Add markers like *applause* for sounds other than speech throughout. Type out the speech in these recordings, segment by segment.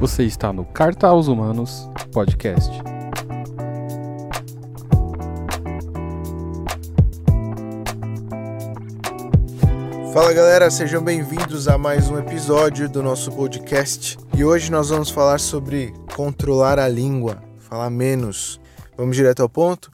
Você está no Carta aos Humanos Podcast. Fala galera, sejam bem-vindos a mais um episódio do nosso podcast. E hoje nós vamos falar sobre controlar a língua, falar menos. Vamos direto ao ponto?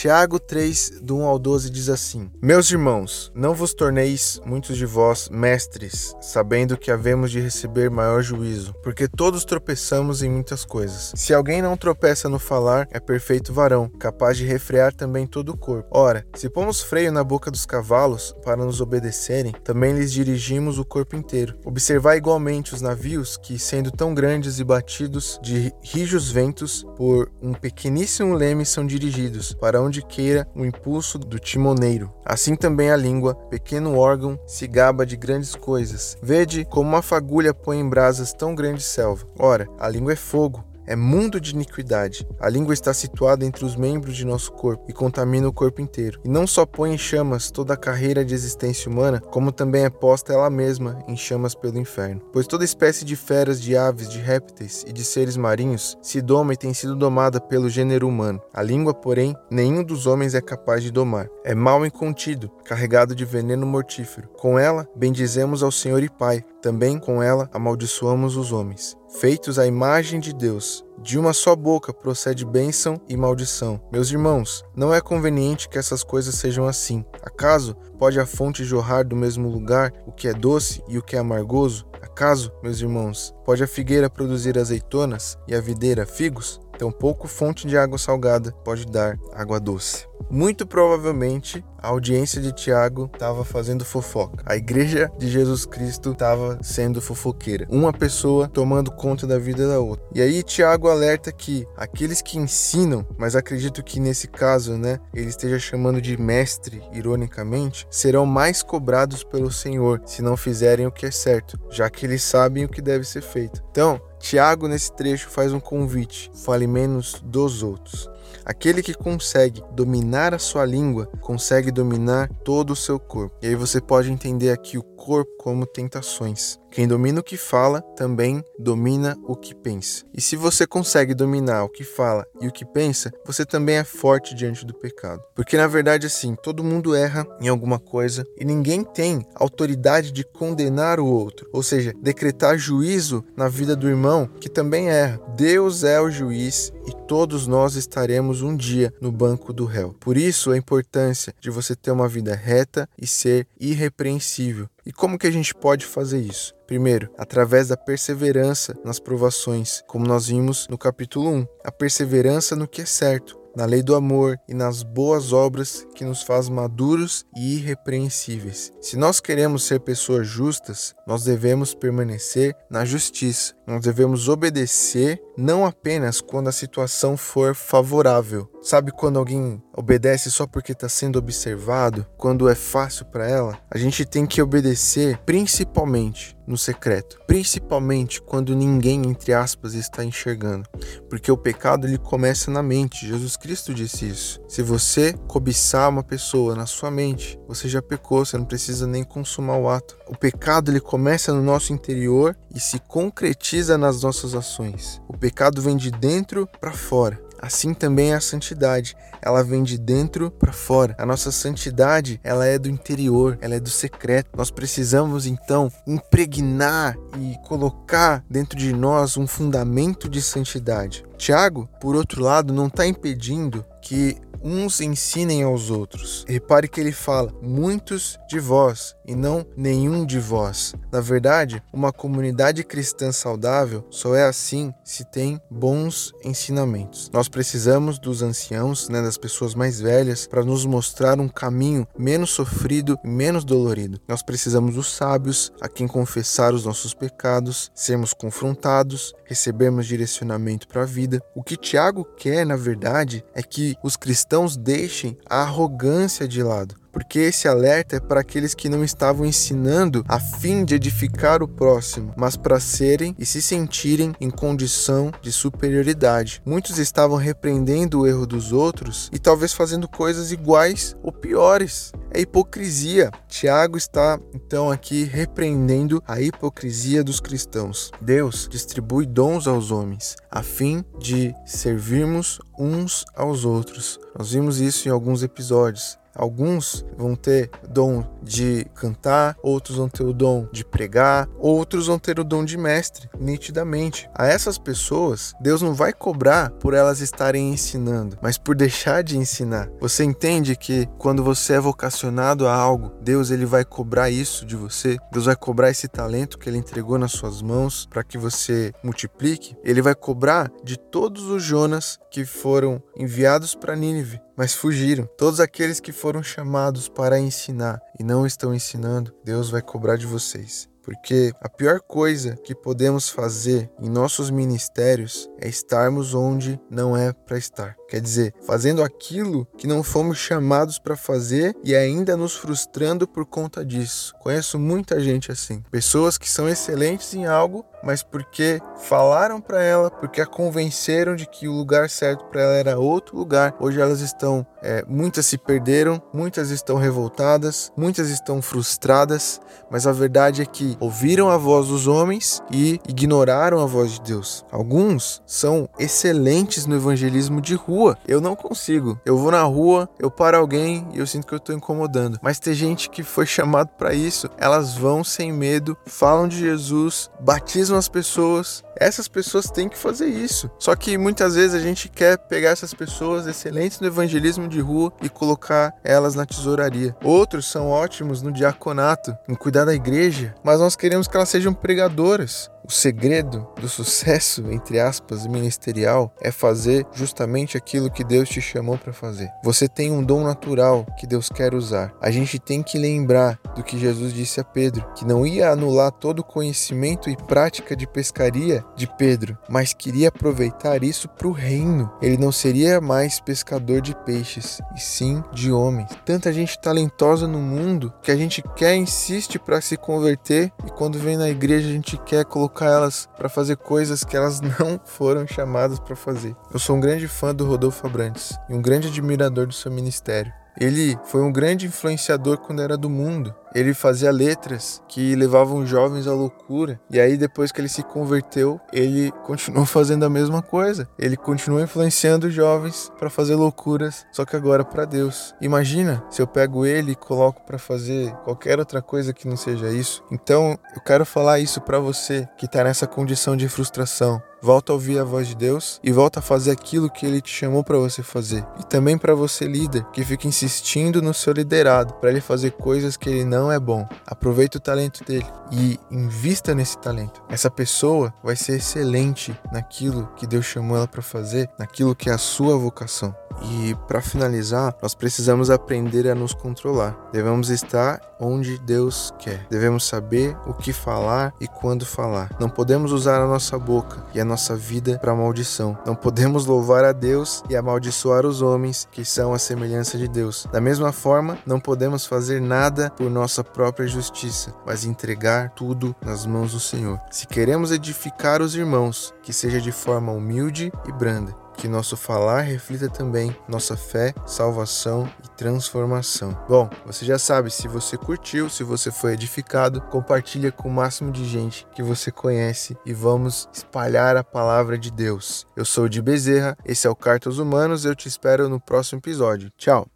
Tiago 3, do 1 ao 12 diz assim: Meus irmãos, não vos torneis, muitos de vós, mestres, sabendo que havemos de receber maior juízo, porque todos tropeçamos em muitas coisas. Se alguém não tropeça no falar, é perfeito varão, capaz de refrear também todo o corpo. Ora, se pomos freio na boca dos cavalos para nos obedecerem, também lhes dirigimos o corpo inteiro. Observai igualmente os navios que, sendo tão grandes e batidos de rijos ventos, por um pequeníssimo leme são dirigidos, para onde onde queira o impulso do timoneiro. Assim também a língua, pequeno órgão, se gaba de grandes coisas. Vede como uma fagulha põe em brasas tão grande selva. Ora, a língua é fogo, é mundo de iniquidade. A língua está situada entre os membros de nosso corpo e contamina o corpo inteiro. E não só põe em chamas toda a carreira de existência humana, como também é posta ela mesma em chamas pelo inferno. Pois toda espécie de feras, de aves, de répteis e de seres marinhos se doma e tem sido domada pelo gênero humano. A língua, porém, nenhum dos homens é capaz de domar. É mal incontido, carregado de veneno mortífero. Com ela, bendizemos ao Senhor e Pai. Também com ela amaldiçoamos os homens feitos à imagem de Deus. De uma só boca procede bênção e maldição. Meus irmãos, não é conveniente que essas coisas sejam assim. Acaso pode a fonte jorrar do mesmo lugar o que é doce e o que é amargoso? Acaso, meus irmãos, pode a figueira produzir azeitonas e a videira figos? Tampouco fonte de água salgada pode dar água doce. Muito provavelmente a audiência de Tiago estava fazendo fofoca. A igreja de Jesus Cristo estava sendo fofoqueira. Uma pessoa tomando conta da vida da outra. E aí Tiago alerta que aqueles que ensinam, mas acredito que nesse caso, né, ele esteja chamando de mestre, ironicamente, serão mais cobrados pelo Senhor se não fizerem o que é certo, já que eles sabem o que deve ser feito. Então, Tiago, nesse trecho, faz um convite: fale menos dos outros. Aquele que consegue dominar a sua língua consegue dominar todo o seu corpo. E aí você pode entender aqui o corpo como tentações. Quem domina o que fala também domina o que pensa. E se você consegue dominar o que fala e o que pensa, você também é forte diante do pecado. Porque na verdade assim, todo mundo erra em alguma coisa e ninguém tem autoridade de condenar o outro, ou seja, decretar juízo na vida do irmão que também erra. Deus é o juiz e todos nós estaremos um dia no banco do réu. Por isso a importância de você ter uma vida reta e ser irrepreensível. E como que a gente pode fazer isso? Primeiro, através da perseverança nas provações, como nós vimos no capítulo 1. A perseverança no que é certo, na lei do amor e nas boas obras que nos faz maduros e irrepreensíveis. Se nós queremos ser pessoas justas, nós devemos permanecer na justiça. Nós devemos obedecer não apenas quando a situação for favorável. Sabe quando alguém obedece só porque está sendo observado, quando é fácil para ela? A gente tem que obedecer principalmente no secreto, principalmente quando ninguém, entre aspas, está enxergando, porque o pecado ele começa na mente. Jesus Cristo disse isso. Se você cobiçar uma pessoa na sua mente, você já pecou, você não precisa nem consumar o ato. O pecado ele começa no nosso interior e se concretiza nas nossas ações. O pecado vem de dentro para fora. Assim também é a santidade, ela vem de dentro para fora. A nossa santidade, ela é do interior, ela é do secreto. Nós precisamos então impregnar e colocar dentro de nós um fundamento de santidade. Tiago, por outro lado, não está impedindo que uns ensinem aos outros. Repare que ele fala muitos de vós e não nenhum de vós. Na verdade, uma comunidade cristã saudável só é assim se tem bons ensinamentos. Nós precisamos dos anciãos, né, das pessoas mais velhas, para nos mostrar um caminho menos sofrido e menos dolorido. Nós precisamos dos sábios, a quem confessar os nossos pecados, sermos confrontados, recebermos direcionamento para a vida. O que Tiago quer, na verdade, é que os cristãos deixem a arrogância de lado porque esse alerta é para aqueles que não estavam ensinando a fim de edificar o próximo, mas para serem e se sentirem em condição de superioridade. Muitos estavam repreendendo o erro dos outros e talvez fazendo coisas iguais ou piores. é hipocrisia. Tiago está então aqui repreendendo a hipocrisia dos cristãos. Deus distribui dons aos homens a fim de servirmos uns aos outros. Nós vimos isso em alguns episódios. Alguns vão ter dom de cantar, outros vão ter o dom de pregar, outros vão ter o dom de mestre, nitidamente. A essas pessoas, Deus não vai cobrar por elas estarem ensinando, mas por deixar de ensinar. Você entende que quando você é vocacionado a algo, Deus ele vai cobrar isso de você. Deus vai cobrar esse talento que ele entregou nas suas mãos para que você multiplique. Ele vai cobrar de todos os Jonas que foram enviados para Nínive mas fugiram. Todos aqueles que foram chamados para ensinar e não estão ensinando, Deus vai cobrar de vocês. Porque a pior coisa que podemos fazer em nossos ministérios é estarmos onde não é para estar. Quer dizer, fazendo aquilo que não fomos chamados para fazer e ainda nos frustrando por conta disso. Conheço muita gente assim. Pessoas que são excelentes em algo, mas porque falaram para ela, porque a convenceram de que o lugar certo para ela era outro lugar. Hoje elas estão, é, muitas se perderam, muitas estão revoltadas, muitas estão frustradas, mas a verdade é que ouviram a voz dos homens e ignoraram a voz de Deus. Alguns são excelentes no evangelismo de rua. Eu não consigo. Eu vou na rua, eu paro alguém e eu sinto que eu estou incomodando. Mas tem gente que foi *laughs* chamado para isso. Elas vão sem medo, falam de Jesus, batizam as pessoas. Essas pessoas têm que fazer isso. Só que muitas vezes a gente quer pegar essas pessoas excelentes no evangelismo de rua e colocar elas na tesouraria. Outros são ótimos no diaconato, em cuidar da igreja, mas nós queremos que elas sejam pregadoras. O segredo do sucesso, entre aspas, ministerial é fazer justamente aquilo que Deus te chamou para fazer. Você tem um dom natural que Deus quer usar. A gente tem que lembrar do que Jesus disse a Pedro, que não ia anular todo o conhecimento e prática de pescaria de Pedro, mas queria aproveitar isso para o reino. Ele não seria mais pescador de peixes, e sim de homens. Tanta gente talentosa no mundo que a gente quer insiste para se converter e quando vem na igreja a gente quer colocar elas para fazer coisas que elas *laughs* não foram chamadas para fazer. Eu sou um grande fã do Rodolfo Abrantes e um grande admirador do seu ministério. Ele foi um grande influenciador quando era do mundo. Ele fazia letras que levavam jovens à loucura. E aí, depois que ele se converteu, ele continuou *laughs* fazendo a mesma coisa. Ele continuou influenciando jovens para fazer loucuras, só que agora para Deus. Imagina se eu pego ele e coloco para fazer qualquer outra coisa que não seja isso. Então, eu quero falar isso para você que está nessa condição de frustração volta a ouvir a voz de Deus e volta a fazer aquilo que ele te chamou para você fazer. E também para você líder que fica insistindo no seu liderado para ele fazer coisas que ele não é bom. Aproveita o talento dele e invista nesse talento. Essa pessoa vai ser excelente naquilo que Deus chamou ela para fazer, naquilo que é a sua vocação. E para finalizar, nós precisamos aprender a nos controlar. Devemos estar onde Deus quer. Devemos saber o que falar e quando falar. Não podemos usar a nossa boca e a nossa vida para maldição. Não podemos louvar a Deus e amaldiçoar os homens que são a semelhança de Deus. Da mesma forma, não podemos fazer nada por nossa própria justiça, mas entregar tudo nas mãos do Senhor. Se queremos edificar os irmãos, que seja de forma humilde e branda que nosso falar reflita também nossa fé, salvação e transformação. Bom, você já sabe, se você curtiu, se você foi edificado, compartilha com o máximo de gente que você conhece e vamos espalhar a palavra de Deus. Eu sou o de Bezerra, esse é o Cartas Humanos, eu te espero no próximo episódio. Tchau!